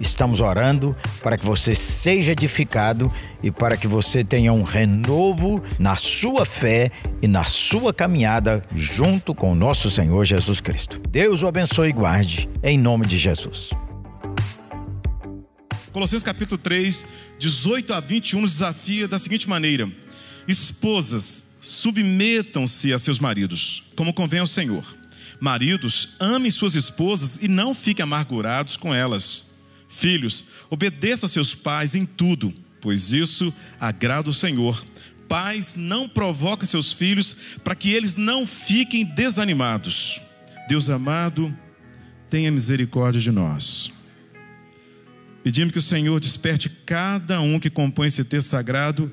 Estamos orando para que você seja edificado e para que você tenha um renovo na sua fé e na sua caminhada junto com o nosso Senhor Jesus Cristo. Deus o abençoe e guarde, em nome de Jesus. Colossenses capítulo 3, 18 a 21 nos desafia da seguinte maneira: Esposas, submetam-se a seus maridos, como convém ao Senhor. Maridos, amem suas esposas e não fiquem amargurados com elas. Filhos, obedeçam a seus pais em tudo, pois isso agrada o Senhor. Pais, não provoquem seus filhos para que eles não fiquem desanimados. Deus amado, tenha misericórdia de nós. Pedimos que o Senhor desperte cada um que compõe esse texto sagrado,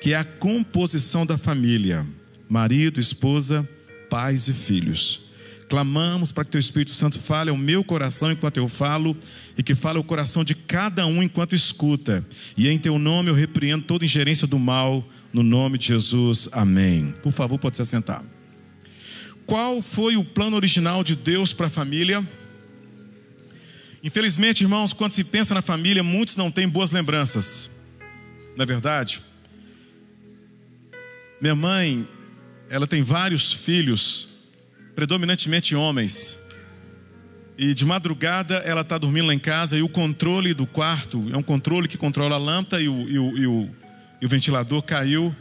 que é a composição da família: marido, esposa, pais e filhos. Clamamos para que teu Espírito Santo fale ao meu coração enquanto eu falo e que fale ao coração de cada um enquanto escuta. E em teu nome eu repreendo toda ingerência do mal, no nome de Jesus. Amém. Por favor, pode se assentar. Qual foi o plano original de Deus para a família? Infelizmente, irmãos, quando se pensa na família, muitos não têm boas lembranças. Não é verdade? Minha mãe, ela tem vários filhos, predominantemente homens. E de madrugada ela está dormindo lá em casa e o controle do quarto é um controle que controla a lâmpada e o, e o, e o, e o ventilador caiu.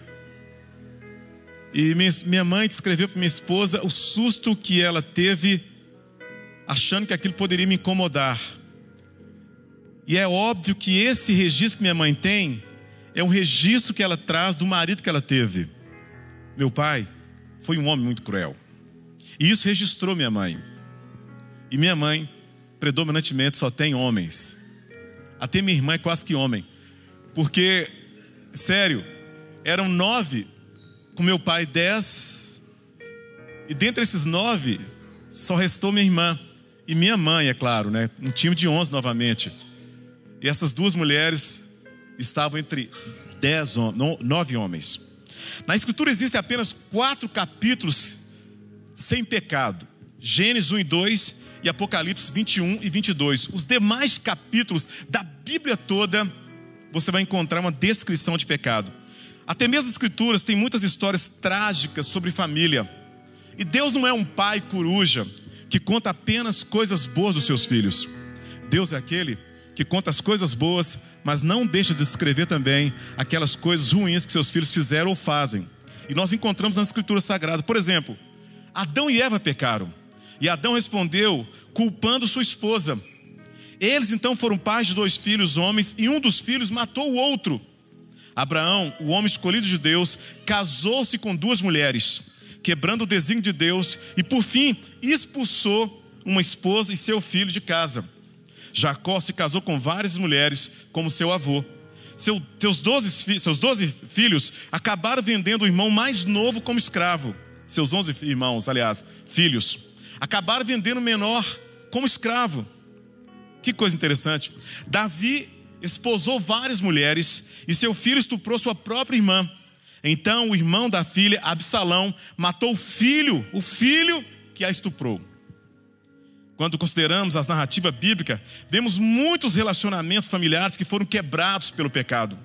E minha mãe descreveu para minha esposa o susto que ela teve achando que aquilo poderia me incomodar. E é óbvio que esse registro que minha mãe tem é um registro que ela traz do marido que ela teve. Meu pai foi um homem muito cruel. E isso registrou minha mãe. E minha mãe, predominantemente, só tem homens. Até minha irmã é quase que homem. Porque, sério, eram nove, com meu pai dez. E dentre esses nove, só restou minha irmã. E minha mãe, é claro, né? Um time de 11 novamente. E essas duas mulheres estavam entre dez, nove homens. Na Escritura existem apenas quatro capítulos sem pecado: Gênesis 1 e 2 e Apocalipse 21 e 22. Os demais capítulos da Bíblia toda, você vai encontrar uma descrição de pecado. Até mesmo as Escrituras têm muitas histórias trágicas sobre família. E Deus não é um pai coruja que conta apenas coisas boas dos seus filhos. Deus é aquele que conta as coisas boas, mas não deixa de descrever também aquelas coisas ruins que seus filhos fizeram ou fazem. E nós encontramos nas Escrituras Sagradas. Por exemplo, Adão e Eva pecaram. E Adão respondeu culpando sua esposa. Eles então foram pais de dois filhos homens e um dos filhos matou o outro. Abraão, o homem escolhido de Deus, casou-se com duas mulheres quebrando o desígnio de Deus, e por fim expulsou uma esposa e seu filho de casa. Jacó se casou com várias mulheres, como seu avô. Seu, seus, doze, seus doze filhos acabaram vendendo o irmão mais novo como escravo. Seus onze irmãos, aliás, filhos, acabaram vendendo o menor como escravo. Que coisa interessante. Davi esposou várias mulheres e seu filho estuprou sua própria irmã. Então o irmão da filha, Absalão, matou o filho, o filho que a estuprou. Quando consideramos as narrativas bíblicas, vemos muitos relacionamentos familiares que foram quebrados pelo pecado.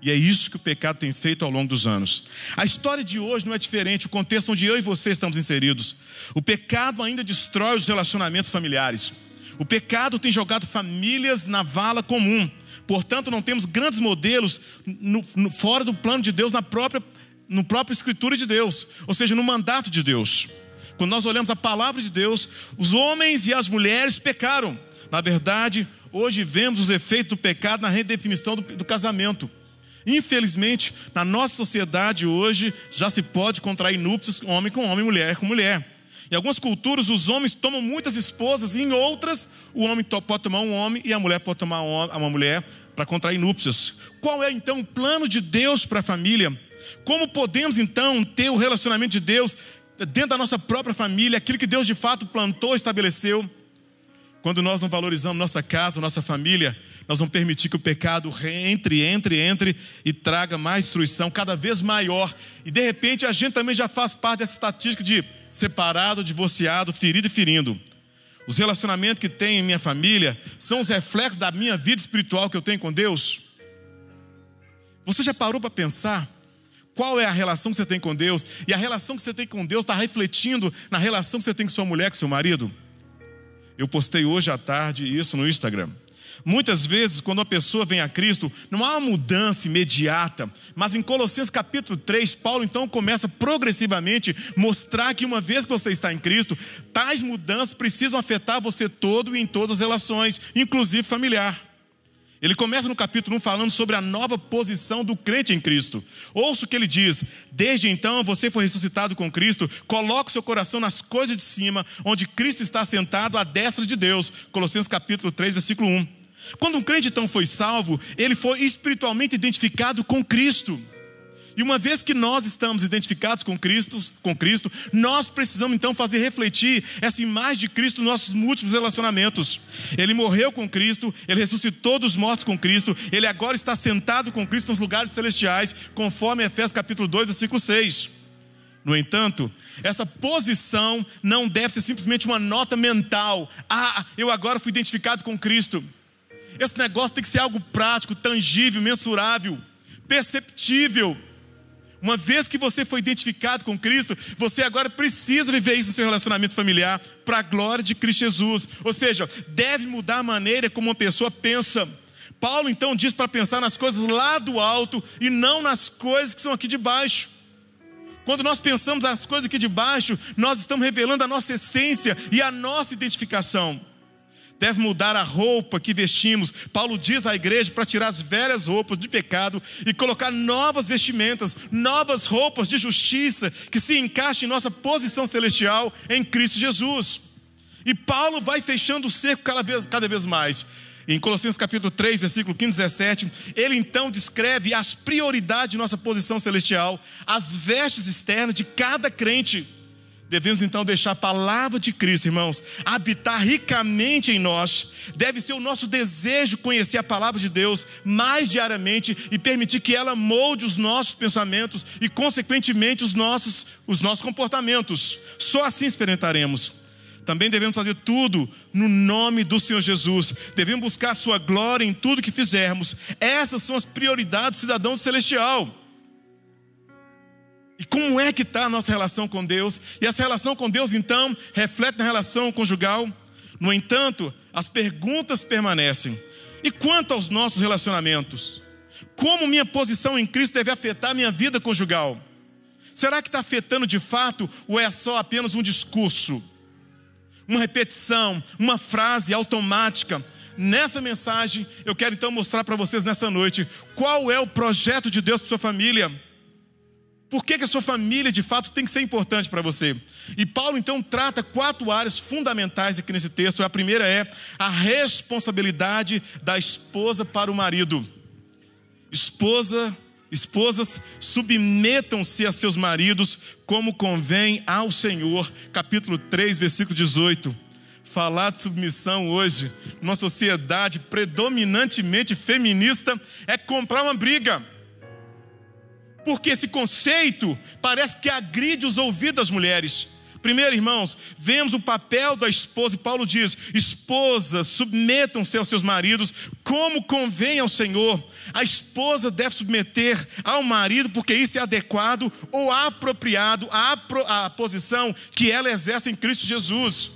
E é isso que o pecado tem feito ao longo dos anos. A história de hoje não é diferente, o contexto onde eu e você estamos inseridos. O pecado ainda destrói os relacionamentos familiares. O pecado tem jogado famílias na vala comum. Portanto, não temos grandes modelos no, no, fora do plano de Deus, na própria, no próprio Escritura de Deus, ou seja, no mandato de Deus. Quando nós olhamos a palavra de Deus, os homens e as mulheres pecaram. Na verdade, hoje vemos os efeitos do pecado na redefinição do, do casamento. Infelizmente, na nossa sociedade hoje, já se pode contrair núpcias homem com homem, mulher com mulher. Em algumas culturas, os homens tomam muitas esposas, em outras, o homem pode tomar um homem e a mulher pode tomar uma mulher para contrair núpcias. Qual é então o plano de Deus para a família? Como podemos então ter o relacionamento de Deus dentro da nossa própria família, aquilo que Deus de fato plantou, estabeleceu? Quando nós não valorizamos nossa casa, nossa família, nós vamos permitir que o pecado entre, entre, entre e traga mais destruição cada vez maior. E de repente a gente também já faz parte dessa estatística de separado, divorciado, ferido e ferindo. Os relacionamentos que tenho em minha família são os reflexos da minha vida espiritual que eu tenho com Deus. Você já parou para pensar qual é a relação que você tem com Deus? E a relação que você tem com Deus está refletindo na relação que você tem com sua mulher, com seu marido? Eu postei hoje à tarde isso no Instagram. Muitas vezes, quando uma pessoa vem a Cristo, não há uma mudança imediata, mas em Colossenses capítulo 3, Paulo então começa progressivamente mostrar que uma vez que você está em Cristo, tais mudanças precisam afetar você todo e em todas as relações, inclusive familiar. Ele começa no capítulo 1 falando sobre a nova posição do crente em Cristo. Ouça o que ele diz: Desde então você foi ressuscitado com Cristo, coloque seu coração nas coisas de cima, onde Cristo está sentado à destra de Deus. Colossenses capítulo 3, versículo 1. Quando um crente então foi salvo, ele foi espiritualmente identificado com Cristo. E uma vez que nós estamos identificados com Cristo, com Cristo, nós precisamos então fazer refletir essa imagem de Cristo nos nossos múltiplos relacionamentos. Ele morreu com Cristo, ele ressuscitou dos mortos com Cristo, ele agora está sentado com Cristo nos lugares celestiais, conforme Efésios capítulo 2, versículo 6. No entanto, essa posição não deve ser simplesmente uma nota mental. Ah, eu agora fui identificado com Cristo. Esse negócio tem que ser algo prático, tangível, mensurável, perceptível. Uma vez que você foi identificado com Cristo, você agora precisa viver isso no seu relacionamento familiar para a glória de Cristo Jesus. Ou seja, deve mudar a maneira como uma pessoa pensa. Paulo então diz para pensar nas coisas lá do alto e não nas coisas que são aqui de baixo. Quando nós pensamos nas coisas aqui de baixo, nós estamos revelando a nossa essência e a nossa identificação deve mudar a roupa que vestimos. Paulo diz à igreja para tirar as velhas roupas de pecado e colocar novas vestimentas, novas roupas de justiça que se encaixem em nossa posição celestial em Cristo Jesus. E Paulo vai fechando o cerco cada vez, cada vez mais. Em Colossenses capítulo 3, versículo 15 e 17, ele então descreve as prioridades de nossa posição celestial, as vestes externas de cada crente. Devemos então deixar a palavra de Cristo, irmãos, habitar ricamente em nós. Deve ser o nosso desejo conhecer a palavra de Deus mais diariamente e permitir que ela molde os nossos pensamentos e, consequentemente, os nossos, os nossos comportamentos. Só assim experimentaremos. Também devemos fazer tudo no nome do Senhor Jesus. Devemos buscar a sua glória em tudo que fizermos. Essas são as prioridades do cidadão celestial. E como é que está a nossa relação com Deus? E essa relação com Deus, então, reflete na relação conjugal. No entanto, as perguntas permanecem. E quanto aos nossos relacionamentos? Como minha posição em Cristo deve afetar minha vida conjugal? Será que está afetando de fato ou é só apenas um discurso? Uma repetição, uma frase automática? Nessa mensagem, eu quero então mostrar para vocês nessa noite qual é o projeto de Deus para sua família por que, que a sua família de fato tem que ser importante para você? E Paulo então trata quatro áreas fundamentais aqui nesse texto. A primeira é a responsabilidade da esposa para o marido. Esposa, esposas, submetam-se a seus maridos como convém ao Senhor. Capítulo 3, versículo 18 falar de submissão hoje, numa sociedade predominantemente feminista, é comprar uma briga porque esse conceito parece que agride os ouvidos das mulheres. Primeiro, irmãos, vemos o papel da esposa, e Paulo diz: esposas, submetam-se aos seus maridos, como convém ao Senhor. A esposa deve submeter ao marido, porque isso é adequado ou apropriado à, posição que ela exerce em Cristo Jesus.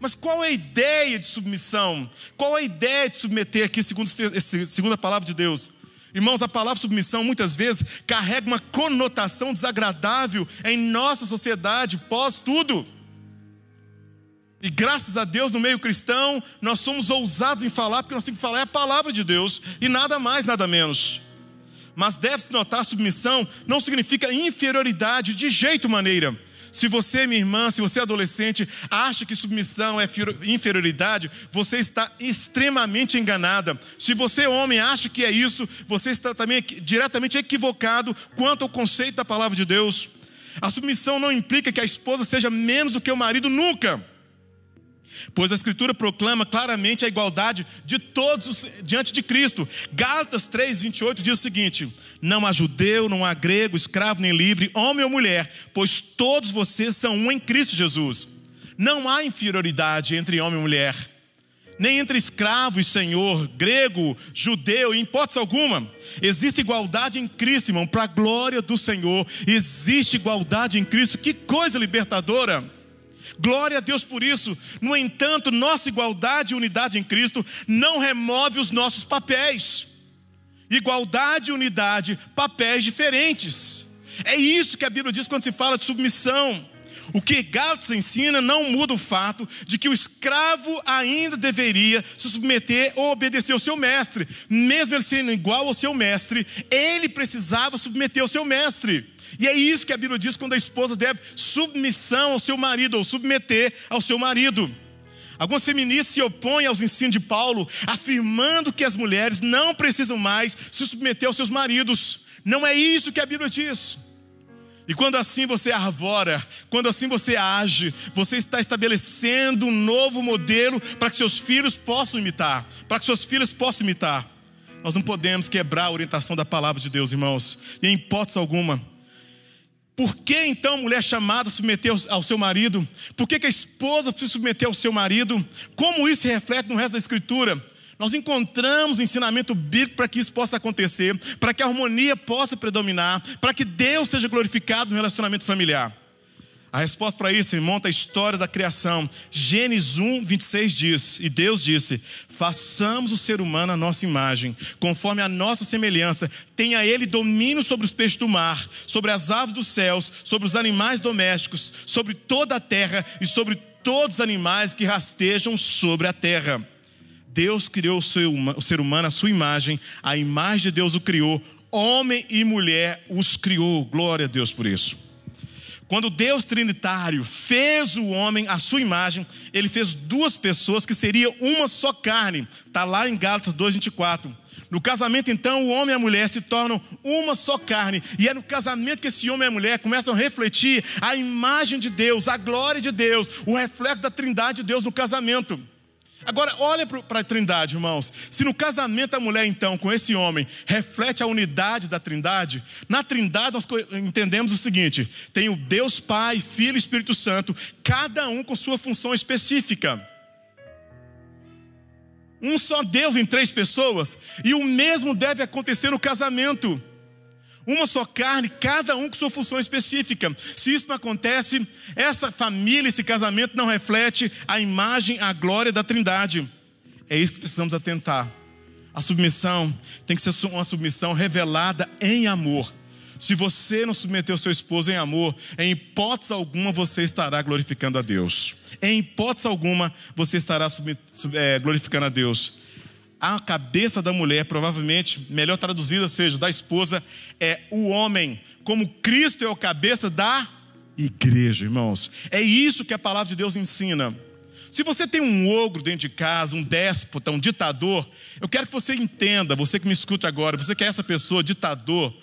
Mas qual é a ideia de submissão? Qual é a ideia de submeter aqui, segundo, segundo a palavra de Deus? Irmãos, a palavra submissão muitas vezes carrega uma conotação desagradável em nossa sociedade pós tudo. E graças a Deus, no meio cristão, nós somos ousados em falar, porque nós temos que falar é a palavra de Deus, e nada mais, nada menos. Mas deve-se notar, submissão não significa inferioridade de jeito maneira. Se você, minha irmã, se você é adolescente, acha que submissão é inferioridade, você está extremamente enganada. Se você, homem, acha que é isso, você está também diretamente equivocado quanto ao conceito da palavra de Deus. A submissão não implica que a esposa seja menos do que o marido, nunca. Pois a Escritura proclama claramente a igualdade de todos diante de Cristo. Gálatas 3,28 diz o seguinte: Não há judeu, não há grego, escravo nem livre, homem ou mulher, pois todos vocês são um em Cristo Jesus. Não há inferioridade entre homem e mulher, nem entre escravo e senhor, grego, judeu, em hipótese alguma. Existe igualdade em Cristo, irmão, para a glória do Senhor. Existe igualdade em Cristo. Que coisa libertadora! Glória a Deus por isso. No entanto, nossa igualdade e unidade em Cristo não remove os nossos papéis. Igualdade e unidade, papéis diferentes. É isso que a Bíblia diz quando se fala de submissão. O que Gálatas ensina não muda o fato de que o escravo ainda deveria se submeter ou obedecer ao seu mestre, mesmo ele sendo igual ao seu mestre, ele precisava submeter ao seu mestre. E é isso que a Bíblia diz quando a esposa deve submissão ao seu marido, ou submeter ao seu marido. Algumas feministas se opõem aos ensinos de Paulo, afirmando que as mulheres não precisam mais se submeter aos seus maridos. Não é isso que a Bíblia diz. E quando assim você arvora, quando assim você age, você está estabelecendo um novo modelo para que seus filhos possam imitar, para que seus filhos possam imitar. Nós não podemos quebrar a orientação da palavra de Deus, irmãos, e em hipótese alguma por que então a mulher chamada submeter ao seu marido? Por que, que a esposa precisa submeter ao seu marido? Como isso se reflete no resto da Escritura? Nós encontramos ensinamento bíblico para que isso possa acontecer, para que a harmonia possa predominar, para que Deus seja glorificado no relacionamento familiar. A resposta para isso monta a história da criação. Gênesis 1, 26 diz: E Deus disse: Façamos o ser humano a nossa imagem, conforme a nossa semelhança. Tenha ele domínio sobre os peixes do mar, sobre as aves dos céus, sobre os animais domésticos, sobre toda a terra e sobre todos os animais que rastejam sobre a terra. Deus criou o ser humano à sua imagem, a imagem de Deus o criou, homem e mulher os criou. Glória a Deus por isso. Quando Deus Trinitário fez o homem à sua imagem, ele fez duas pessoas que seriam uma só carne. Está lá em Gálatas 2,24. No casamento, então, o homem e a mulher se tornam uma só carne. E é no casamento que esse homem e a mulher começam a refletir a imagem de Deus, a glória de Deus, o reflexo da trindade de Deus no casamento. Agora, olha para a trindade, irmãos. Se no casamento a mulher, então, com esse homem, reflete a unidade da trindade, na trindade nós entendemos o seguinte: tem o Deus Pai, Filho e Espírito Santo, cada um com sua função específica. Um só Deus em três pessoas, e o mesmo deve acontecer no casamento uma só carne, cada um com sua função específica. Se isso não acontece, essa família, esse casamento não reflete a imagem, a glória da Trindade. É isso que precisamos atentar. A submissão tem que ser uma submissão revelada em amor. Se você não submeter o seu esposo em amor, em hipótese alguma você estará glorificando a Deus. Em hipótese alguma você estará é, glorificando a Deus a cabeça da mulher, provavelmente, melhor traduzida seja, da esposa, é o homem, como Cristo é o cabeça da igreja, irmãos. É isso que a palavra de Deus ensina. Se você tem um ogro dentro de casa, um déspota, um ditador, eu quero que você entenda, você que me escuta agora, você que é essa pessoa, ditador,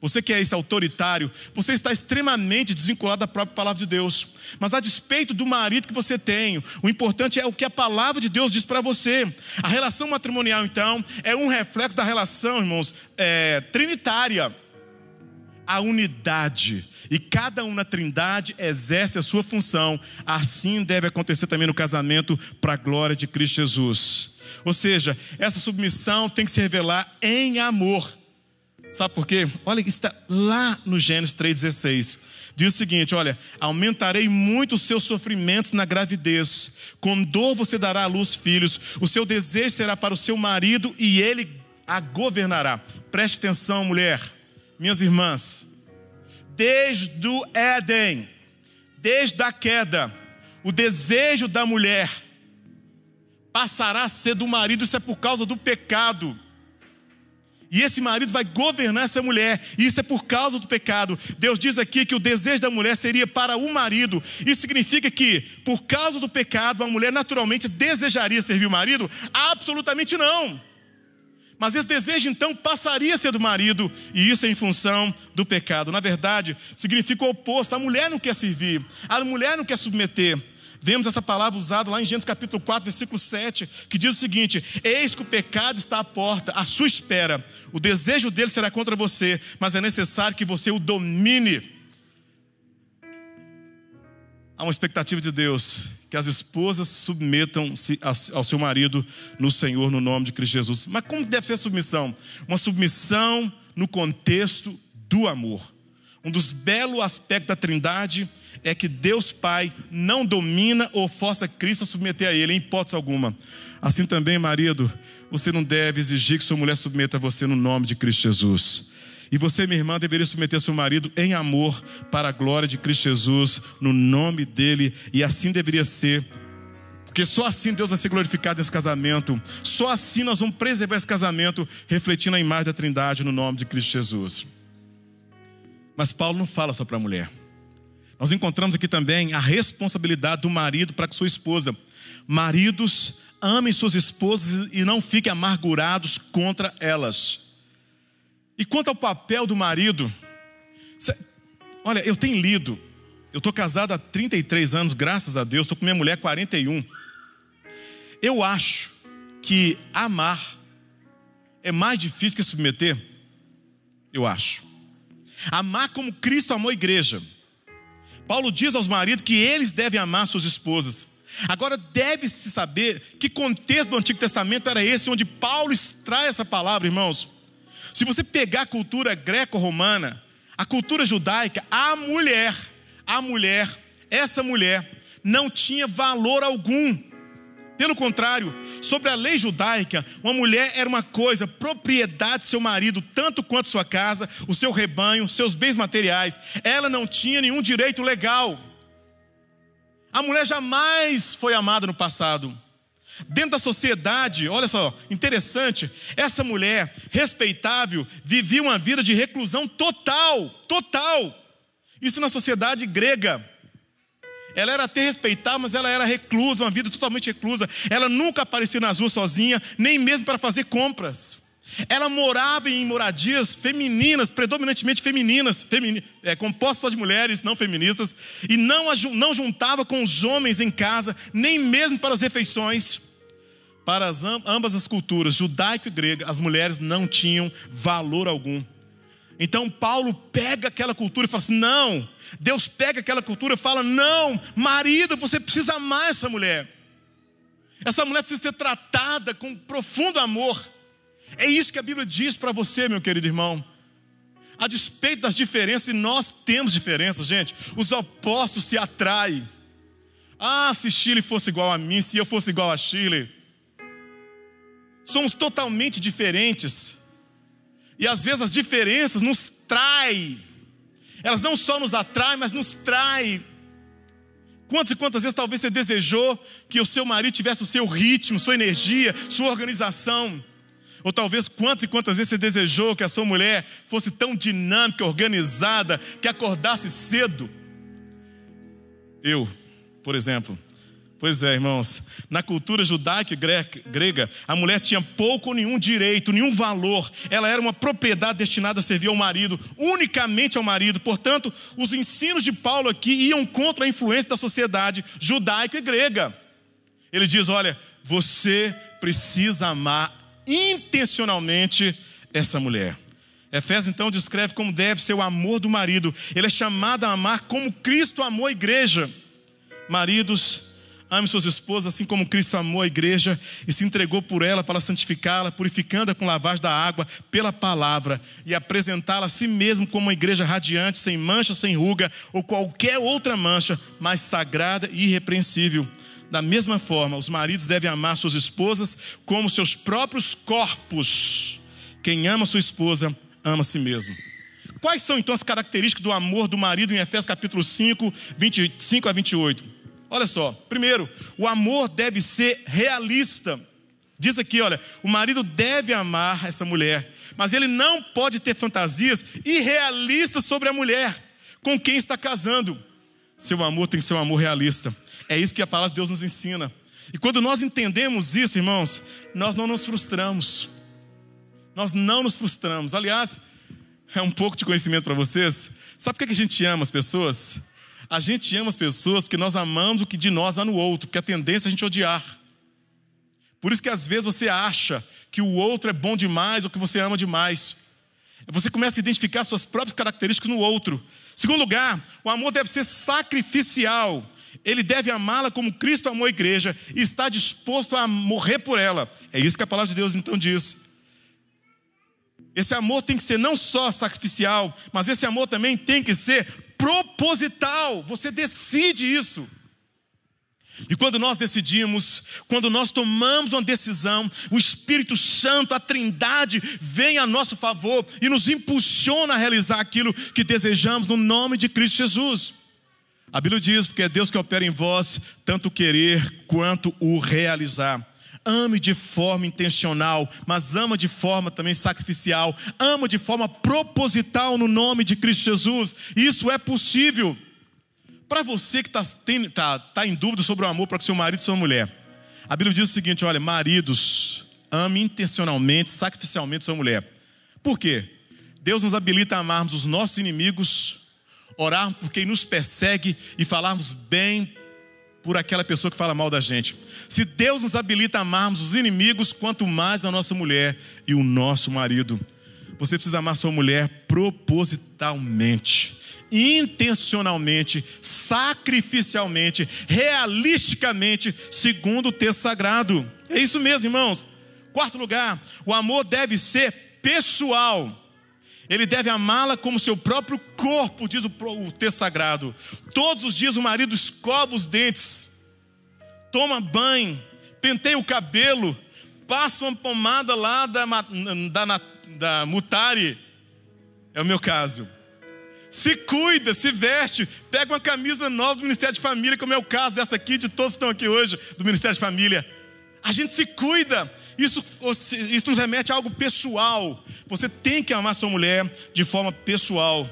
você que é esse autoritário, você está extremamente desvinculado da própria palavra de Deus. Mas a despeito do marido que você tem, o importante é o que a palavra de Deus diz para você. A relação matrimonial, então, é um reflexo da relação, irmãos, é, trinitária. A unidade. E cada um na trindade exerce a sua função. Assim deve acontecer também no casamento, para a glória de Cristo Jesus. Ou seja, essa submissão tem que se revelar em amor Sabe por quê? Olha, está lá no Gênesis 3,16. Diz o seguinte: olha, aumentarei muito os seus sofrimentos na gravidez, com dor você dará à luz filhos, o seu desejo será para o seu marido e ele a governará. Preste atenção, mulher, minhas irmãs, desde o Éden, desde a queda, o desejo da mulher passará a ser do marido, isso é por causa do pecado. E esse marido vai governar essa mulher, e isso é por causa do pecado. Deus diz aqui que o desejo da mulher seria para o marido. Isso significa que, por causa do pecado, a mulher naturalmente desejaria servir o marido? Absolutamente não. Mas esse desejo então passaria a ser do marido, e isso é em função do pecado. Na verdade, significa o oposto: a mulher não quer servir, a mulher não quer submeter. Vemos essa palavra usada lá em Gênesis capítulo 4, versículo 7, que diz o seguinte: Eis que o pecado está à porta, à sua espera. O desejo dele será contra você, mas é necessário que você o domine. Há uma expectativa de Deus que as esposas submetam-se ao seu marido no Senhor, no nome de Cristo Jesus. Mas como deve ser a submissão? Uma submissão no contexto do amor. Um dos belos aspectos da Trindade é que Deus Pai não domina ou força Cristo a submeter a Ele, em hipótese alguma. Assim também, marido, você não deve exigir que sua mulher submeta a você no nome de Cristo Jesus. E você, minha irmã, deveria submeter seu marido em amor para a glória de Cristo Jesus, no nome dele, e assim deveria ser. Porque só assim Deus vai ser glorificado nesse casamento. Só assim nós vamos preservar esse casamento, refletindo a imagem da Trindade no nome de Cristo Jesus. Mas Paulo não fala só para a mulher. Nós encontramos aqui também a responsabilidade do marido para com sua esposa. Maridos, amem suas esposas e não fiquem amargurados contra elas. E quanto ao papel do marido, olha, eu tenho lido, eu estou casado há 33 anos, graças a Deus, estou com minha mulher 41. Eu acho que amar é mais difícil que submeter. Eu acho. Amar como Cristo amou a igreja. Paulo diz aos maridos que eles devem amar suas esposas. Agora deve-se saber que contexto do Antigo Testamento era esse onde Paulo extrai essa palavra, irmãos. Se você pegar a cultura greco-romana, a cultura judaica, a mulher, a mulher, essa mulher não tinha valor algum. Pelo contrário, sobre a lei judaica, uma mulher era uma coisa, propriedade do seu marido, tanto quanto sua casa, o seu rebanho, seus bens materiais. Ela não tinha nenhum direito legal. A mulher jamais foi amada no passado. Dentro da sociedade, olha só, interessante, essa mulher respeitável vivia uma vida de reclusão total, total. Isso na sociedade grega. Ela era até respeitada, mas ela era reclusa, uma vida totalmente reclusa. Ela nunca aparecia nas ruas sozinha, nem mesmo para fazer compras. Ela morava em moradias femininas, predominantemente femininas, femini, é, compostas só de mulheres não feministas, e não, não juntava com os homens em casa, nem mesmo para as refeições. Para as, ambas as culturas, judaico e grega, as mulheres não tinham valor algum. Então Paulo pega aquela cultura e fala assim: não, Deus pega aquela cultura e fala: não, marido, você precisa amar essa mulher. Essa mulher precisa ser tratada com profundo amor. É isso que a Bíblia diz para você, meu querido irmão. A despeito das diferenças, e nós temos diferenças, gente, os opostos se atraem. Ah, se Chile fosse igual a mim, se eu fosse igual a Chile. Somos totalmente diferentes. E às vezes as diferenças nos traem. Elas não só nos atraem, mas nos traem. Quantas e quantas vezes talvez você desejou que o seu marido tivesse o seu ritmo, sua energia, sua organização? Ou talvez quantas e quantas vezes você desejou que a sua mulher fosse tão dinâmica, organizada, que acordasse cedo? Eu, por exemplo, Pois é, irmãos. Na cultura judaica e grega, a mulher tinha pouco ou nenhum direito, nenhum valor. Ela era uma propriedade destinada a servir ao marido, unicamente ao marido. Portanto, os ensinos de Paulo aqui iam contra a influência da sociedade judaica e grega. Ele diz: olha, você precisa amar intencionalmente essa mulher. Efésios então descreve como deve ser o amor do marido. Ele é chamado a amar como Cristo amou a igreja. Maridos, Ame suas esposas assim como Cristo amou a igreja e se entregou por ela para santificá-la, purificando-a com lavagem da água pela palavra e apresentá-la a si mesmo como uma igreja radiante, sem mancha, sem ruga ou qualquer outra mancha, mas sagrada e irrepreensível. Da mesma forma, os maridos devem amar suas esposas como seus próprios corpos. Quem ama sua esposa, ama a si mesmo. Quais são então as características do amor do marido em Efésios capítulo 5, 25 a 28? Olha só, primeiro, o amor deve ser realista. Diz aqui, olha, o marido deve amar essa mulher, mas ele não pode ter fantasias irrealistas sobre a mulher com quem está casando. Seu amor tem que ser um amor realista. É isso que a palavra de Deus nos ensina. E quando nós entendemos isso, irmãos, nós não nos frustramos. Nós não nos frustramos. Aliás, é um pouco de conhecimento para vocês. Sabe por que a gente ama as pessoas? A gente ama as pessoas porque nós amamos o que de nós há no outro, porque a tendência é a gente odiar. Por isso que às vezes você acha que o outro é bom demais ou que você ama demais. Você começa a identificar suas próprias características no outro. Segundo lugar, o amor deve ser sacrificial. Ele deve amá-la como Cristo amou a igreja e está disposto a morrer por ela. É isso que a palavra de Deus então diz. Esse amor tem que ser não só sacrificial, mas esse amor também tem que ser proposital. Você decide isso. E quando nós decidimos, quando nós tomamos uma decisão, o Espírito Santo, a Trindade, vem a nosso favor e nos impulsiona a realizar aquilo que desejamos no nome de Cristo Jesus. A Bíblia diz: porque é Deus que opera em vós, tanto querer quanto o realizar. Ame de forma intencional, mas ama de forma também sacrificial. Ama de forma proposital no nome de Cristo Jesus. Isso é possível. Para você que está tá, tá em dúvida sobre o amor para seu marido e sua mulher, a Bíblia diz o seguinte: olha, maridos, ame intencionalmente, sacrificialmente sua mulher. Por quê? Deus nos habilita a amarmos os nossos inimigos, orar por quem nos persegue e falarmos bem por aquela pessoa que fala mal da gente. Se Deus nos habilita a amarmos os inimigos, quanto mais a nossa mulher e o nosso marido. Você precisa amar sua mulher propositalmente intencionalmente, sacrificialmente, realisticamente, segundo o texto sagrado. É isso mesmo, irmãos. Quarto lugar, o amor deve ser pessoal. Ele deve amá-la como seu próprio corpo, diz o, texto sagrado. Todos os dias o marido escova os dentes, toma banho, penteia o cabelo, passa uma pomada lá da, da, da Mutari. É o meu caso se cuida, se veste, pega uma camisa nova do Ministério de Família, como é o caso dessa aqui, de todos que estão aqui hoje, do Ministério de Família. A gente se cuida, isso, isso nos remete a algo pessoal. Você tem que amar sua mulher de forma pessoal.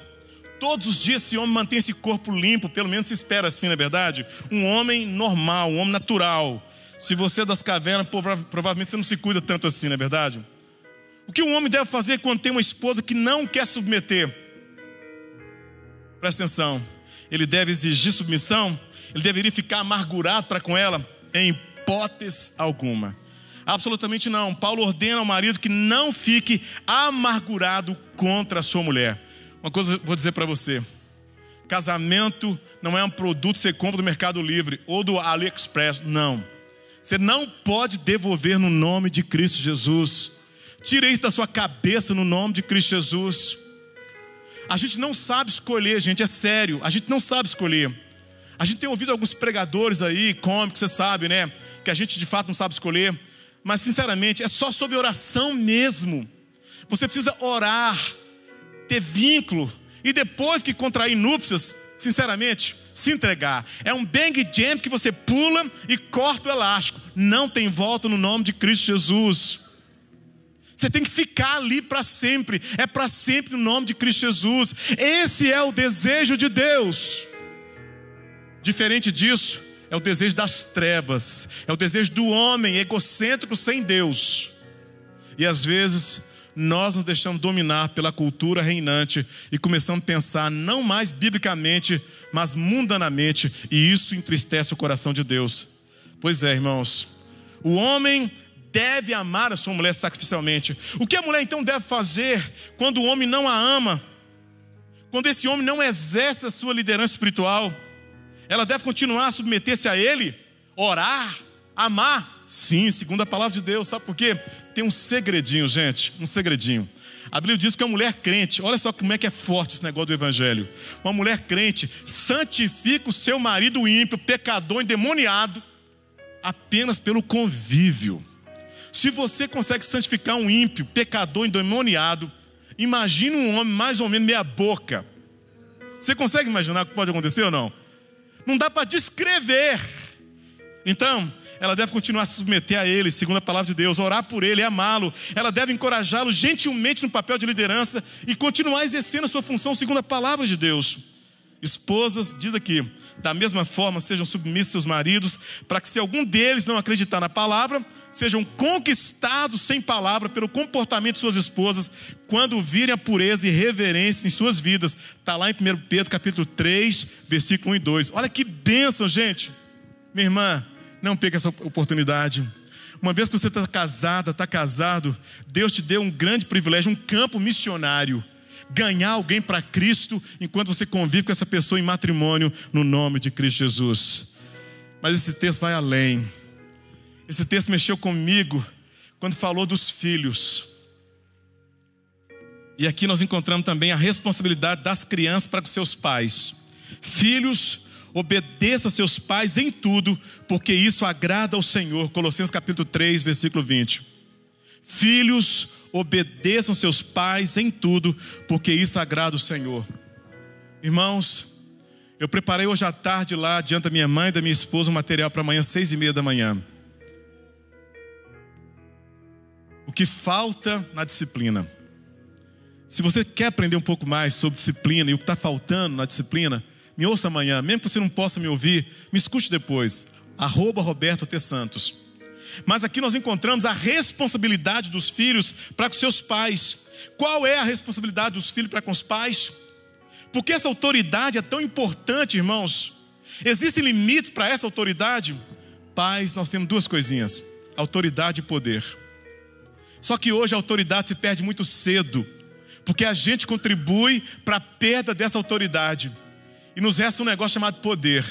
Todos os dias esse homem mantém esse corpo limpo, pelo menos se espera assim, não é verdade? Um homem normal, um homem natural. Se você é das cavernas, provavelmente você não se cuida tanto assim, não é verdade? O que um homem deve fazer quando tem uma esposa que não quer submeter? Presta atenção. Ele deve exigir submissão? Ele deveria ficar amargurado para com ela? Em hipótese alguma. Absolutamente não. Paulo ordena ao marido que não fique amargurado contra a sua mulher. Uma coisa eu vou dizer para você: casamento não é um produto que você compra do Mercado Livre ou do AliExpress. Não. Você não pode devolver no nome de Cristo Jesus. Tire isso da sua cabeça no nome de Cristo Jesus. A gente não sabe escolher, gente, é sério. A gente não sabe escolher. A gente tem ouvido alguns pregadores aí, cômicos, você sabe, né? Que a gente de fato não sabe escolher. Mas, sinceramente, é só sobre oração mesmo. Você precisa orar, ter vínculo. E depois que contrair núpcias, sinceramente, se entregar. É um bang jump que você pula e corta o elástico. Não tem volta no nome de Cristo Jesus. Você tem que ficar ali para sempre. É para sempre no nome de Cristo Jesus. Esse é o desejo de Deus. Diferente disso, é o desejo das trevas. É o desejo do homem egocêntrico sem Deus. E às vezes nós nos deixamos dominar pela cultura reinante e começamos a pensar não mais biblicamente, mas mundanamente, e isso entristece o coração de Deus. Pois é, irmãos. O homem deve amar a sua mulher sacrificialmente. O que a mulher então deve fazer quando o homem não a ama? Quando esse homem não exerce a sua liderança espiritual? Ela deve continuar a submeter-se a ele? Orar? Amar? Sim, segundo a palavra de Deus. Sabe por quê? Tem um segredinho, gente. Um segredinho. A Bíblia diz que uma mulher crente, olha só como é que é forte esse negócio do Evangelho. Uma mulher crente santifica o seu marido ímpio, pecador, endemoniado, apenas pelo convívio. Se você consegue santificar um ímpio, pecador, endemoniado, imagine um homem mais ou menos meia boca. Você consegue imaginar o que pode acontecer ou não? Não dá para descrever. Então, ela deve continuar a se submeter a ele, segundo a palavra de Deus, orar por ele, amá-lo. Ela deve encorajá-lo gentilmente no papel de liderança e continuar exercendo a sua função segundo a palavra de Deus. Esposas, diz aqui, da mesma forma sejam submissos seus maridos, para que se algum deles não acreditar na palavra, sejam conquistados sem palavra pelo comportamento de suas esposas, quando virem a pureza e reverência em suas vidas. Está lá em 1 Pedro capítulo 3, versículo 1 e 2. Olha que bênção, gente. Minha irmã, não perca essa oportunidade. Uma vez que você está casada, está casado, Deus te deu um grande privilégio, um campo missionário. Ganhar alguém para Cristo enquanto você convive com essa pessoa em matrimônio no nome de Cristo Jesus. Mas esse texto vai além. Esse texto mexeu comigo quando falou dos filhos. E aqui nós encontramos também a responsabilidade das crianças para com seus pais. Filhos, obedeça seus pais em tudo, porque isso agrada ao Senhor. Colossenses capítulo 3, versículo 20. Filhos, obedeçam seus pais em tudo, porque isso agrada o Senhor. Irmãos, eu preparei hoje à tarde lá, diante da minha mãe e da minha esposa, um material para amanhã, seis e meia da manhã. Que falta na disciplina. Se você quer aprender um pouco mais sobre disciplina e o que está faltando na disciplina, me ouça amanhã. Mesmo que você não possa me ouvir, me escute depois. Arroba Roberto T. Santos. Mas aqui nós encontramos a responsabilidade dos filhos para com seus pais. Qual é a responsabilidade dos filhos para com os pais? Porque essa autoridade é tão importante, irmãos. Existem limites para essa autoridade? Pais, nós temos duas coisinhas: autoridade e poder. Só que hoje a autoridade se perde muito cedo, porque a gente contribui para a perda dessa autoridade. E nos resta um negócio chamado poder.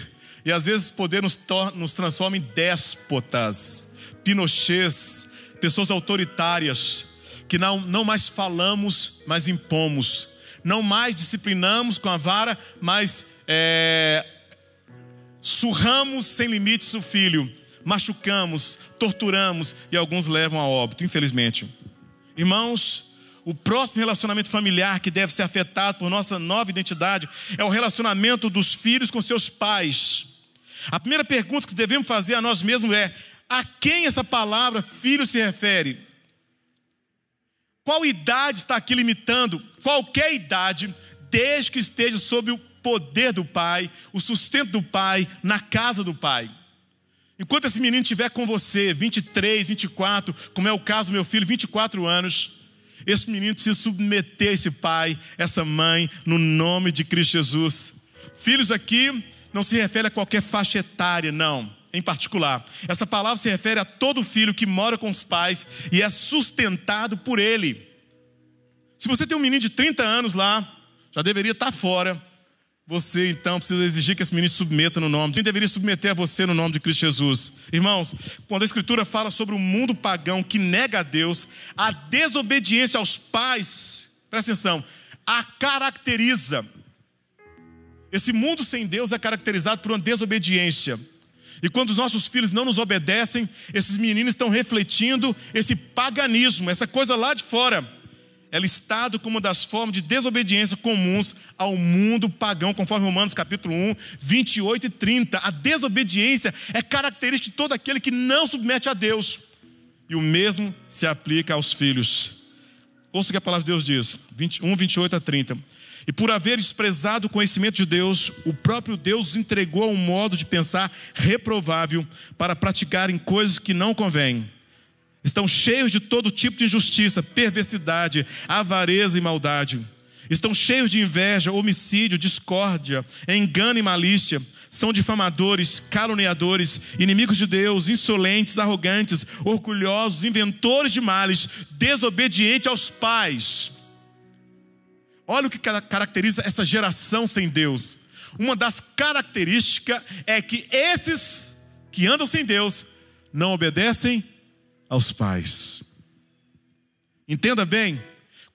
E às vezes poder nos, nos transforma em déspotas, pinochês, pessoas autoritárias, que não, não mais falamos, mas impomos. Não mais disciplinamos com a vara, mas é, surramos sem limites o filho machucamos, torturamos e alguns levam a óbito, infelizmente. Irmãos, o próximo relacionamento familiar que deve ser afetado por nossa nova identidade é o relacionamento dos filhos com seus pais. A primeira pergunta que devemos fazer a nós mesmos é: a quem essa palavra filho se refere? Qual idade está aqui limitando? Qualquer idade, desde que esteja sob o poder do pai, o sustento do pai, na casa do pai. Enquanto esse menino estiver com você, 23, 24, como é o caso do meu filho, 24 anos, esse menino precisa submeter esse pai, essa mãe, no nome de Cristo Jesus. Filhos aqui não se refere a qualquer faixa etária, não, em particular. Essa palavra se refere a todo filho que mora com os pais e é sustentado por ele. Se você tem um menino de 30 anos lá, já deveria estar fora você então precisa exigir que esse menino submeta no nome. Quem deveria submeter a você no nome de Cristo Jesus? Irmãos, quando a Escritura fala sobre o mundo pagão que nega a Deus, a desobediência aos pais, presta atenção, a caracteriza. Esse mundo sem Deus é caracterizado por uma desobediência. E quando os nossos filhos não nos obedecem, esses meninos estão refletindo esse paganismo, essa coisa lá de fora é listado como uma das formas de desobediência comuns ao mundo pagão, conforme Romanos capítulo 1, 28 e 30. A desobediência é característica de todo aquele que não submete a Deus. E o mesmo se aplica aos filhos. Ouça o que a palavra de Deus diz, 21, 28 a 30. E por haver desprezado o conhecimento de Deus, o próprio Deus entregou a um modo de pensar reprovável para praticarem coisas que não convêm Estão cheios de todo tipo de injustiça, perversidade, avareza e maldade. Estão cheios de inveja, homicídio, discórdia, engano e malícia. São difamadores, caluniadores, inimigos de Deus, insolentes, arrogantes, orgulhosos, inventores de males, desobedientes aos pais. Olha o que caracteriza essa geração sem Deus. Uma das características é que esses que andam sem Deus não obedecem aos pais. Entenda bem,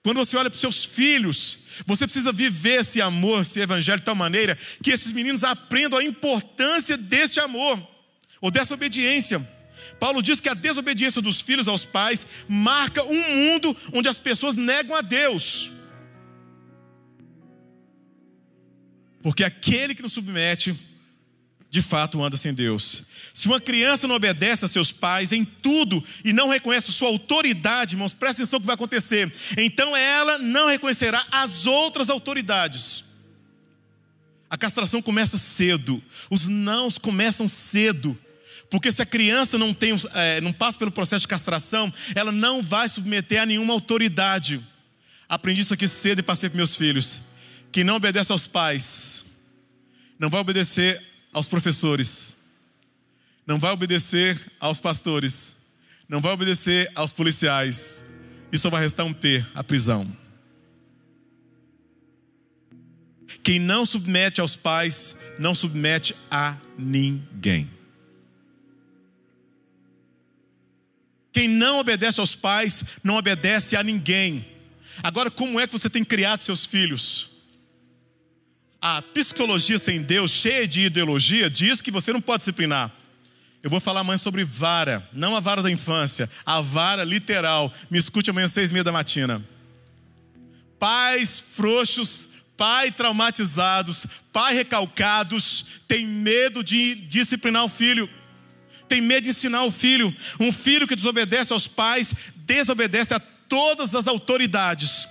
quando você olha para os seus filhos, você precisa viver esse amor, esse evangelho de tal maneira que esses meninos aprendam a importância deste amor ou dessa obediência. Paulo diz que a desobediência dos filhos aos pais marca um mundo onde as pessoas negam a Deus. Porque aquele que nos submete de fato anda sem Deus. Se uma criança não obedece a seus pais em tudo e não reconhece sua autoridade, irmãos, presta atenção no que vai acontecer. Então ela não reconhecerá as outras autoridades. A castração começa cedo, os nãos começam cedo, Porque se a criança não, tem, é, não passa pelo processo de castração, ela não vai submeter a nenhuma autoridade. Aprendi isso aqui cedo e passei para meus filhos. Quem não obedece aos pais, não vai obedecer aos professores, não vai obedecer aos pastores, não vai obedecer aos policiais, e só vai restar um P, a prisão. Quem não submete aos pais, não submete a ninguém. Quem não obedece aos pais, não obedece a ninguém. Agora, como é que você tem criado seus filhos? A psicologia sem Deus, cheia de ideologia, diz que você não pode disciplinar. Eu vou falar mais sobre vara, não a vara da infância, a vara literal. Me escute amanhã às seis e meia da matina. Pais frouxos, pai traumatizados, pai recalcados, têm medo de disciplinar o filho, tem medo de ensinar o filho. Um filho que desobedece aos pais, desobedece a todas as autoridades.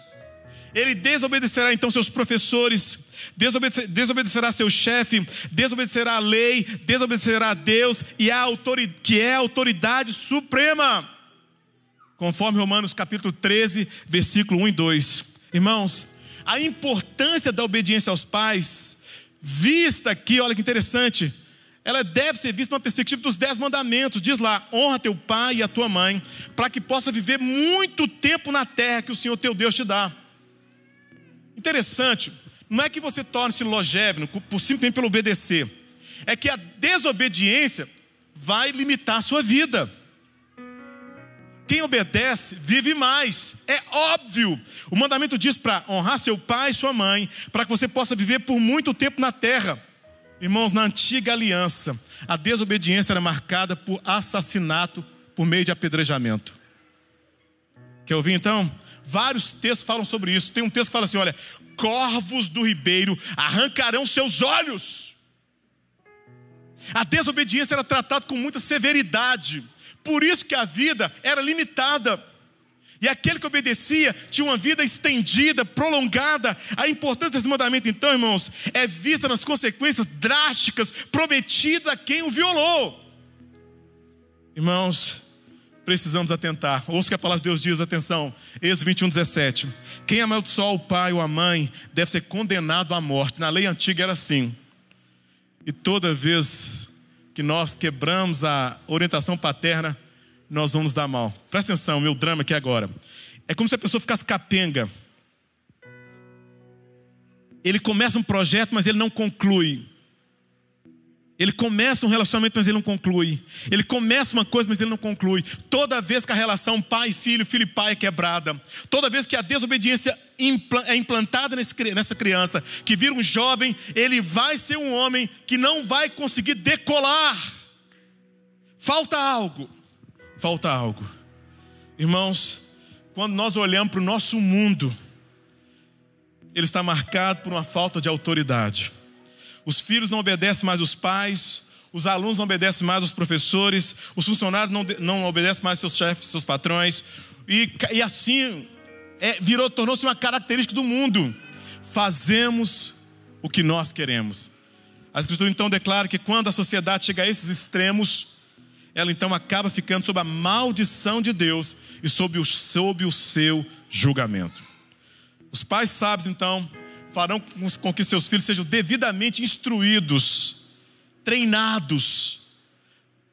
Ele desobedecerá então seus professores, desobedecerá seu chefe, desobedecerá a lei, desobedecerá a Deus e a autoridade, que é a autoridade suprema. Conforme Romanos capítulo 13, versículo 1 e 2. Irmãos, a importância da obediência aos pais, vista aqui, olha que interessante, ela deve ser vista numa perspectiva dos dez mandamentos. Diz lá: honra teu pai e a tua mãe, para que possa viver muito tempo na terra que o Senhor teu Deus te dá. Interessante, não é que você torne-se longéveno por simplesmente pelo obedecer, é que a desobediência vai limitar a sua vida. Quem obedece vive mais, é óbvio. O mandamento diz para honrar seu pai e sua mãe, para que você possa viver por muito tempo na terra. Irmãos, na antiga aliança, a desobediência era marcada por assassinato por meio de apedrejamento. Quer ouvir então? Vários textos falam sobre isso. Tem um texto que fala assim: olha, corvos do ribeiro arrancarão seus olhos. A desobediência era tratada com muita severidade, por isso que a vida era limitada. E aquele que obedecia tinha uma vida estendida, prolongada. A importância desse mandamento, então, irmãos, é vista nas consequências drásticas prometidas a quem o violou. Irmãos, precisamos atentar. Ouça o que a palavra de Deus diz, atenção. Êxodo 21, 17. Quem amaldiçoar o pai ou a mãe deve ser condenado à morte. Na lei antiga era assim. E toda vez que nós quebramos a orientação paterna, nós vamos dar mal. Presta atenção, meu drama aqui agora. É como se a pessoa ficasse capenga. Ele começa um projeto, mas ele não conclui. Ele começa um relacionamento, mas ele não conclui. Ele começa uma coisa, mas ele não conclui. Toda vez que a relação pai-filho, filho e pai é quebrada, toda vez que a desobediência é implantada nessa criança, que vira um jovem, ele vai ser um homem que não vai conseguir decolar. Falta algo falta algo. Irmãos, quando nós olhamos para o nosso mundo, ele está marcado por uma falta de autoridade. Os filhos não obedecem mais os pais, os alunos não obedecem mais os professores, os funcionários não, não obedecem mais seus chefes, seus patrões, e, e assim é, virou, tornou-se uma característica do mundo. Fazemos o que nós queremos. A Escritura então declara que quando a sociedade chega a esses extremos, ela então acaba ficando sob a maldição de Deus e sob o, sob o seu julgamento. Os pais sábios, então, farão com que seus filhos sejam devidamente instruídos, treinados,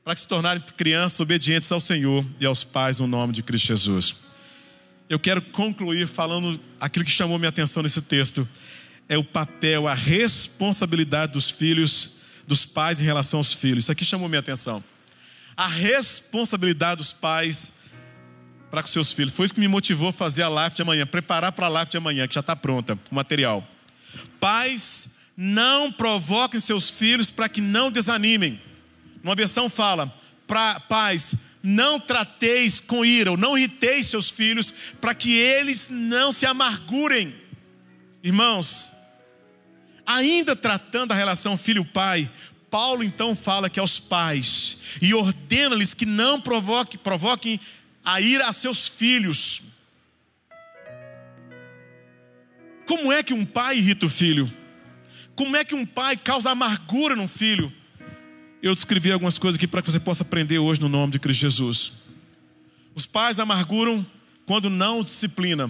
para que se tornarem crianças obedientes ao Senhor e aos pais no nome de Cristo Jesus. Eu quero concluir falando aquilo que chamou minha atenção nesse texto. É o papel, a responsabilidade dos filhos, dos pais em relação aos filhos. Isso aqui chamou minha atenção a responsabilidade dos pais para com seus filhos. Foi isso que me motivou a fazer a live de amanhã, preparar para a live de amanhã, que já está pronta, o material. Pais, não provoquem seus filhos para que não desanimem. Uma versão fala: pra, pais, não trateis com ira, ou não irriteis seus filhos, para que eles não se amargurem. Irmãos, ainda tratando a relação filho-pai, Paulo então fala que aos pais e ordena-lhes que não provoquem, provoquem a ira a seus filhos. Como é que um pai irrita o filho? Como é que um pai causa amargura no filho? eu descrevi algumas coisas aqui para que você possa aprender hoje no nome de Cristo Jesus. Os pais amarguram quando não disciplina.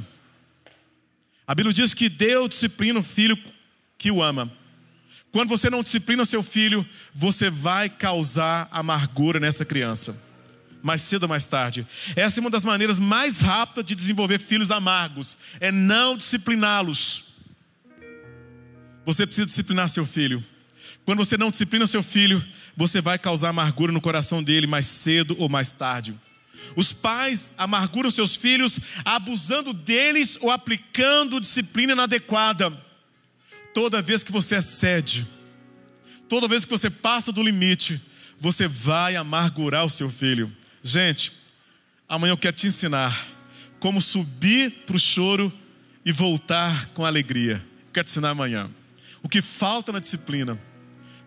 A Bíblia diz que Deus disciplina o filho que o ama. Quando você não disciplina seu filho, você vai causar amargura nessa criança. Mais cedo ou mais tarde. Essa é uma das maneiras mais rápidas de desenvolver filhos amargos. É não discipliná-los. Você precisa disciplinar seu filho. Quando você não disciplina seu filho, você vai causar amargura no coração dele mais cedo ou mais tarde. Os pais amarguram seus filhos abusando deles ou aplicando disciplina inadequada. Toda vez que você excede, toda vez que você passa do limite, você vai amargurar o seu filho. Gente, amanhã eu quero te ensinar como subir para o choro e voltar com alegria. Eu quero te ensinar amanhã. O que falta na disciplina.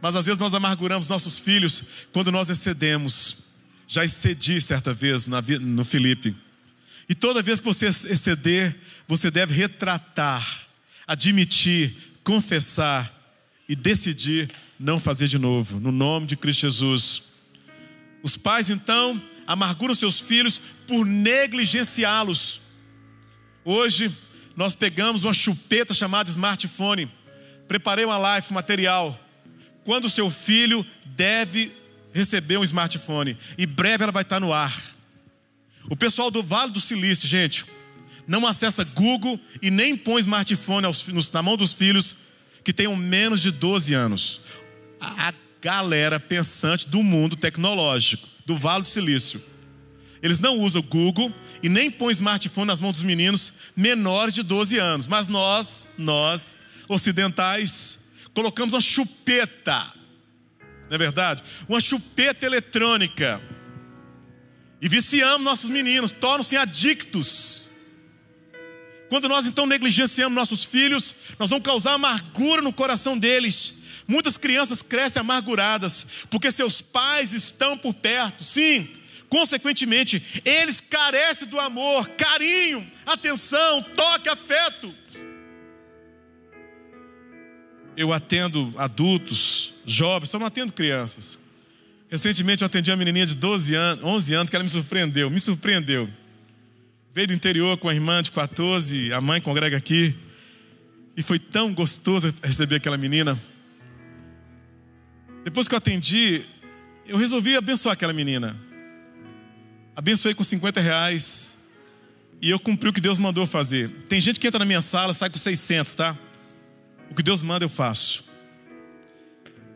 Mas às vezes nós amarguramos nossos filhos quando nós excedemos. Já excedi certa vez no Felipe. E toda vez que você exceder, você deve retratar, admitir, confessar e decidir não fazer de novo, no nome de Cristo Jesus. Os pais então amarguram seus filhos por negligenciá-los. Hoje nós pegamos uma chupeta chamada smartphone. Preparei uma live, material. Quando o seu filho deve receber um smartphone. E breve ela vai estar no ar. O pessoal do Vale do Silício, gente, não acessa Google e nem põe smartphone na mão dos filhos que tenham menos de 12 anos. A galera pensante do mundo tecnológico, do Vale do Silício. Eles não usam Google e nem põem smartphone nas mãos dos meninos menores de 12 anos. Mas nós, nós, ocidentais, colocamos uma chupeta não é verdade? Uma chupeta eletrônica. E viciamos nossos meninos, tornam-se adictos. Quando nós então negligenciamos nossos filhos, nós vamos causar amargura no coração deles. Muitas crianças crescem amarguradas porque seus pais estão por perto. Sim, consequentemente, eles carecem do amor, carinho, atenção, toque, afeto eu atendo adultos, jovens, só não atendo crianças. Recentemente eu atendi uma menininha de 12 anos, 11 anos que ela me surpreendeu, me surpreendeu. Veio do interior com a irmã de 14, a mãe congrega aqui. E foi tão gostoso receber aquela menina. Depois que eu atendi, eu resolvi abençoar aquela menina. Abençoei com 50 reais. E eu cumpri o que Deus mandou fazer. Tem gente que entra na minha sala, sai com 600, tá? O que Deus manda eu faço.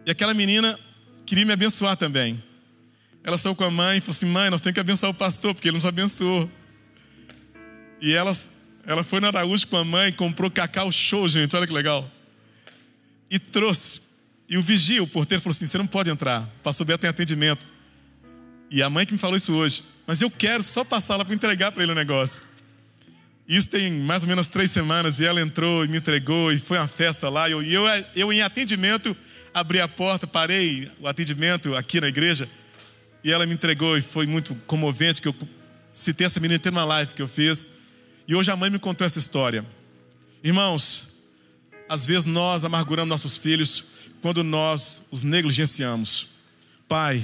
E aquela menina queria me abençoar também. Ela saiu com a mãe e falou assim: mãe, nós temos que abençoar o pastor, porque ele nos abençoou. E ela, ela foi na Araújo com a mãe, comprou cacau show, gente, olha que legal. E trouxe. E o vigia, o porteiro, falou assim: você não pode entrar, pastor Beto tem atendimento. E a mãe que me falou isso hoje, mas eu quero só passar lá para entregar para ele o negócio. Isso tem mais ou menos três semanas e ela entrou e me entregou e foi uma festa lá. E eu, eu, eu, em atendimento, abri a porta, parei o atendimento aqui na igreja e ela me entregou e foi muito comovente que eu citei essa menina tem uma live que eu fiz. E hoje a mãe me contou essa história. Irmãos, às vezes nós amarguramos nossos filhos quando nós os negligenciamos. Pai,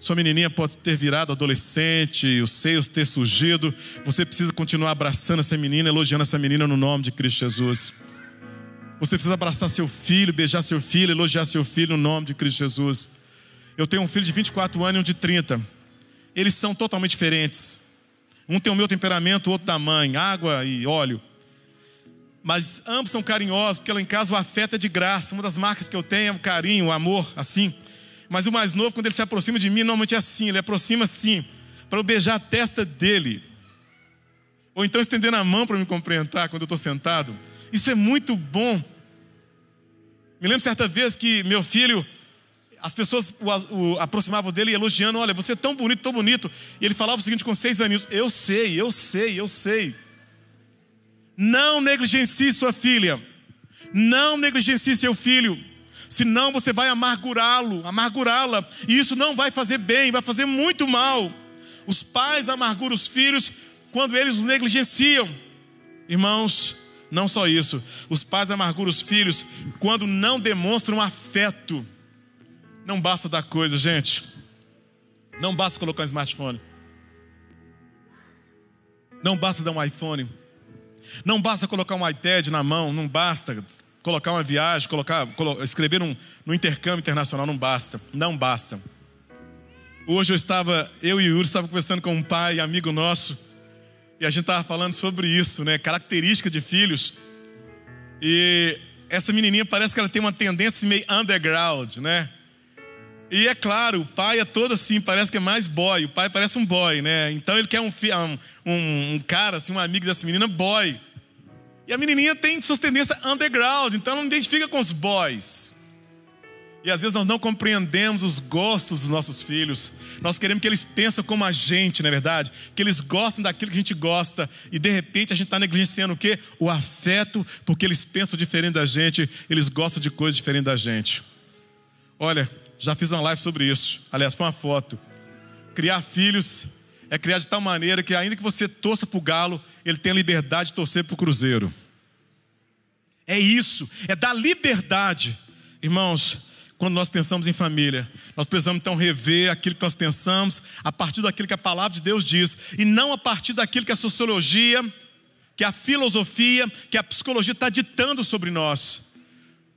sua menininha pode ter virado adolescente, os seios ter surgido. Você precisa continuar abraçando essa menina, elogiando essa menina no nome de Cristo Jesus. Você precisa abraçar seu filho, beijar seu filho, elogiar seu filho no nome de Cristo Jesus. Eu tenho um filho de 24 anos e um de 30. Eles são totalmente diferentes. Um tem o meu temperamento, o outro da mãe, água e óleo. Mas ambos são carinhosos, porque lá em casa o afeto é de graça. Uma das marcas que eu tenho é o carinho, o amor, assim. Mas o mais novo, quando ele se aproxima de mim, normalmente é assim: ele aproxima assim, para eu beijar a testa dele. Ou então estendendo a mão para me cumprimentar quando eu estou sentado. Isso é muito bom. Me lembro certa vez que meu filho, as pessoas o, aproximavam dele elogiando: Olha, você é tão bonito, tão bonito. E ele falava o seguinte com seis aninhos: Eu sei, eu sei, eu sei. Não negligencie sua filha. Não negligencie seu filho senão você vai amargurá-lo, amargurá-la, e isso não vai fazer bem, vai fazer muito mal. Os pais amarguram os filhos quando eles os negligenciam. Irmãos, não só isso, os pais amarguram os filhos quando não demonstram afeto. Não basta dar coisa, gente. Não basta colocar um smartphone. Não basta dar um iPhone. Não basta colocar um iPad na mão. Não basta colocar uma viagem, colocar, escrever um, no intercâmbio internacional. Não basta. Não basta. Hoje eu estava, eu e o Yuri estava conversando com um pai, amigo nosso, e a gente estava falando sobre isso, né? Característica de filhos. E essa menininha parece que ela tem uma tendência meio underground, né? E é claro, o pai é todo assim, parece que é mais boy. O pai parece um boy, né? Então ele quer um, um, um cara, assim, um amigo dessa menina, boy. E a menininha tem suas tendências underground, então não identifica com os boys. E às vezes nós não compreendemos os gostos dos nossos filhos. Nós queremos que eles pensem como a gente, não é verdade? Que eles gostem daquilo que a gente gosta. E de repente a gente está negligenciando o quê? O afeto, porque eles pensam diferente da gente, eles gostam de coisas diferentes da gente. Olha, já fiz uma live sobre isso. Aliás, foi uma foto. Criar filhos é criar de tal maneira que, ainda que você torça para o galo, ele tenha liberdade de torcer para o cruzeiro. É isso, é dar liberdade. Irmãos, quando nós pensamos em família, nós precisamos então rever aquilo que nós pensamos a partir daquilo que a palavra de Deus diz, e não a partir daquilo que a sociologia, que a filosofia, que a psicologia está ditando sobre nós.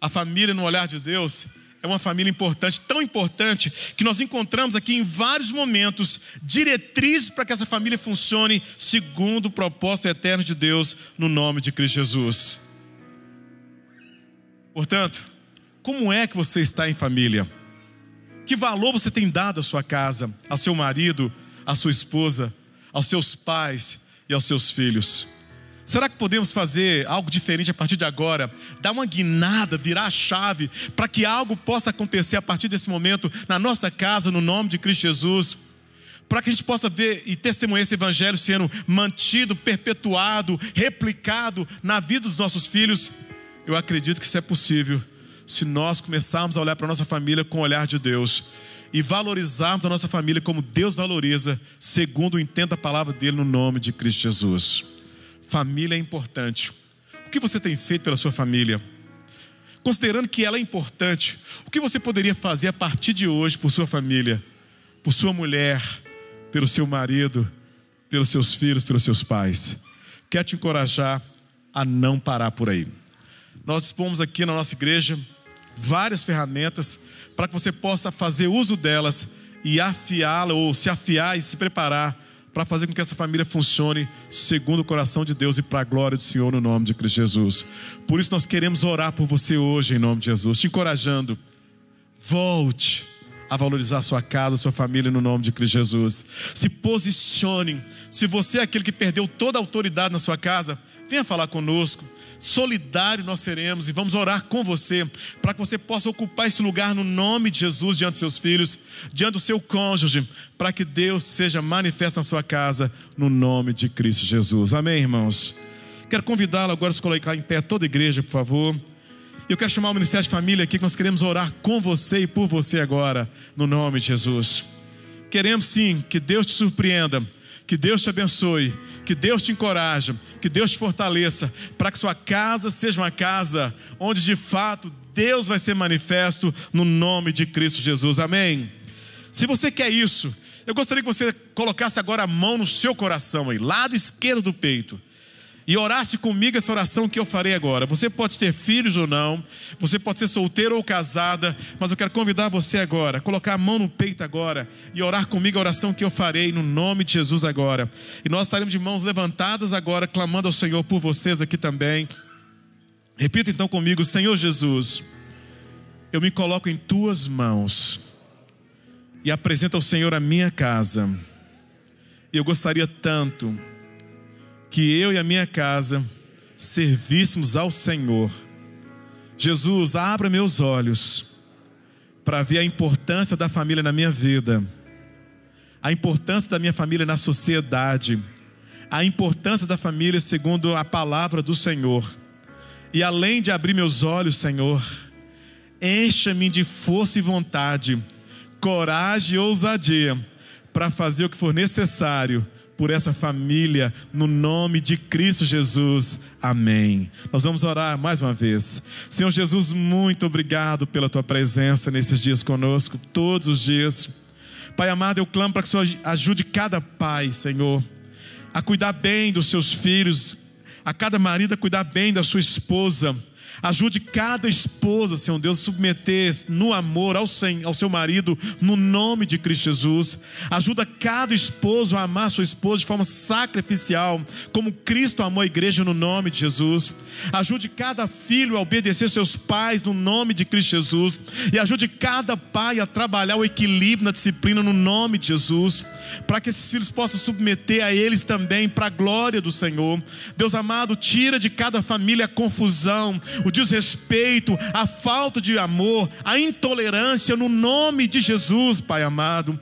A família, no olhar de Deus, é uma família importante, tão importante, que nós encontramos aqui em vários momentos diretrizes para que essa família funcione segundo o propósito eterno de Deus, no nome de Cristo Jesus. Portanto, como é que você está em família? Que valor você tem dado à sua casa, ao seu marido, à sua esposa, aos seus pais e aos seus filhos? Será que podemos fazer algo diferente a partir de agora? Dar uma guinada, virar a chave, para que algo possa acontecer a partir desse momento na nossa casa, no nome de Cristo Jesus? Para que a gente possa ver e testemunhar esse evangelho sendo mantido, perpetuado, replicado na vida dos nossos filhos? Eu acredito que isso é possível se nós começarmos a olhar para a nossa família com o olhar de Deus e valorizarmos a nossa família como Deus valoriza, segundo o intento da palavra dele no nome de Cristo Jesus. Família é importante. O que você tem feito pela sua família? Considerando que ela é importante, o que você poderia fazer a partir de hoje por sua família, por sua mulher, pelo seu marido, pelos seus filhos, pelos seus pais? Quero te encorajar a não parar por aí. Nós dispomos aqui na nossa igreja várias ferramentas para que você possa fazer uso delas e afiá-la ou se afiar e se preparar para fazer com que essa família funcione segundo o coração de Deus e para a glória do Senhor no nome de Cristo Jesus. Por isso nós queremos orar por você hoje em nome de Jesus, te encorajando. Volte a valorizar sua casa, sua família no nome de Cristo Jesus. Se posicione. Se você é aquele que perdeu toda a autoridade na sua casa, venha falar conosco solidário nós seremos e vamos orar com você, para que você possa ocupar esse lugar no nome de Jesus diante dos seus filhos, diante do seu cônjuge, para que Deus seja manifesto na sua casa, no nome de Cristo Jesus. Amém, irmãos? Quero convidá-lo agora a se colocar em pé, toda a igreja, por favor. Eu quero chamar o Ministério de Família aqui, que nós queremos orar com você e por você agora, no nome de Jesus. Queremos sim que Deus te surpreenda que Deus te abençoe, que Deus te encoraje, que Deus te fortaleça, para que sua casa seja uma casa onde de fato Deus vai ser manifesto no nome de Cristo Jesus. Amém. Se você quer isso, eu gostaria que você colocasse agora a mão no seu coração aí, lado esquerdo do peito e orasse comigo essa oração que eu farei agora. Você pode ter filhos ou não, você pode ser solteiro ou casada, mas eu quero convidar você agora, colocar a mão no peito agora e orar comigo a oração que eu farei no nome de Jesus agora. E nós estaremos de mãos levantadas agora, clamando ao Senhor por vocês aqui também. Repita então comigo, Senhor Jesus, eu me coloco em tuas mãos e apresento ao Senhor a minha casa. E eu gostaria tanto que eu e a minha casa servíssemos ao Senhor. Jesus, abra meus olhos para ver a importância da família na minha vida, a importância da minha família na sociedade, a importância da família segundo a palavra do Senhor. E além de abrir meus olhos, Senhor, encha-me de força e vontade, coragem e ousadia para fazer o que for necessário por essa família, no nome de Cristo Jesus. Amém. Nós vamos orar mais uma vez. Senhor Jesus, muito obrigado pela tua presença nesses dias conosco, todos os dias. Pai amado, eu clamo para que o Senhor ajude cada pai, Senhor, a cuidar bem dos seus filhos, a cada marido a cuidar bem da sua esposa Ajude cada esposa, Senhor Deus, a submeter no amor ao, ao seu marido, no nome de Cristo Jesus. Ajuda cada esposo a amar sua esposa de forma sacrificial, como Cristo amou a igreja no nome de Jesus. Ajude cada filho a obedecer seus pais no nome de Cristo Jesus. E ajude cada pai a trabalhar o equilíbrio na disciplina no nome de Jesus. Para que esses filhos possam submeter a eles também, para a glória do Senhor. Deus amado, tira de cada família a confusão, o desrespeito, a falta de amor, a intolerância no nome de Jesus, Pai amado.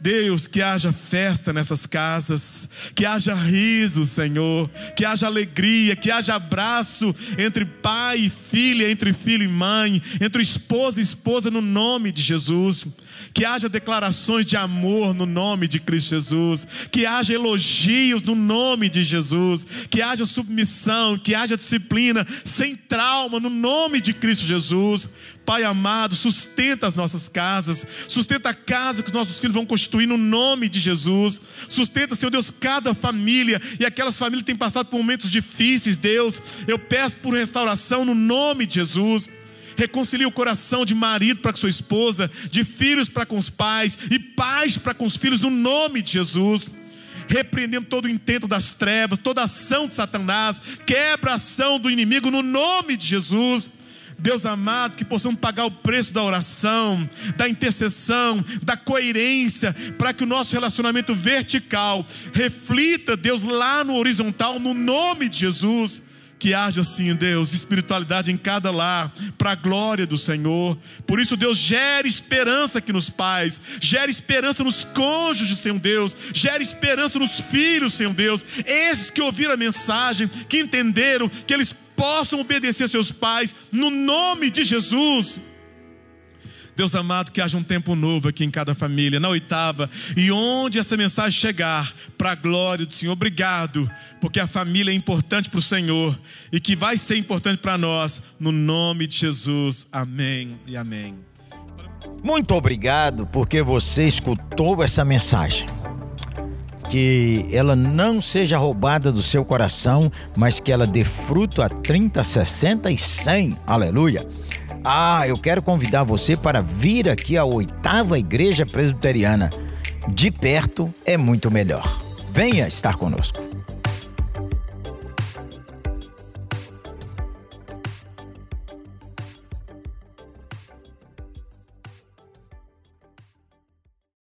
Deus, que haja festa nessas casas, que haja riso, Senhor, que haja alegria, que haja abraço entre pai e filha, entre filho e mãe, entre esposa e esposa, no nome de Jesus que haja declarações de amor no nome de Cristo Jesus, que haja elogios no nome de Jesus, que haja submissão, que haja disciplina, sem trauma, no nome de Cristo Jesus. Pai amado, sustenta as nossas casas, sustenta a casa que os nossos filhos vão construir no nome de Jesus. Sustenta, Senhor Deus, cada família e aquelas famílias que têm passado por momentos difíceis, Deus. Eu peço por restauração no nome de Jesus reconcilie o coração de marido para com sua esposa, de filhos para com os pais e pais para com os filhos, no nome de Jesus. Repreendendo todo o intento das trevas, toda ação de Satanás, quebra a ação do inimigo no nome de Jesus. Deus amado, que possamos pagar o preço da oração, da intercessão, da coerência, para que o nosso relacionamento vertical reflita, Deus, lá no horizontal, no nome de Jesus. Que haja assim, Deus, espiritualidade em cada lar, para a glória do Senhor. Por isso, Deus, gere esperança aqui nos pais, gere esperança nos cônjuges, Senhor Deus, gere esperança nos filhos, Senhor Deus. Esses que ouviram a mensagem, que entenderam que eles possam obedecer seus pais, no nome de Jesus. Deus amado, que haja um tempo novo aqui em cada família, na oitava, e onde essa mensagem chegar, para a glória do Senhor, obrigado, porque a família é importante para o Senhor e que vai ser importante para nós, no nome de Jesus, amém e amém. Muito obrigado, porque você escutou essa mensagem. Que ela não seja roubada do seu coração, mas que ela dê fruto a 30, 60 e 100. Aleluia. Ah, eu quero convidar você para vir aqui à oitava Igreja Presbiteriana. De perto é muito melhor. Venha estar conosco.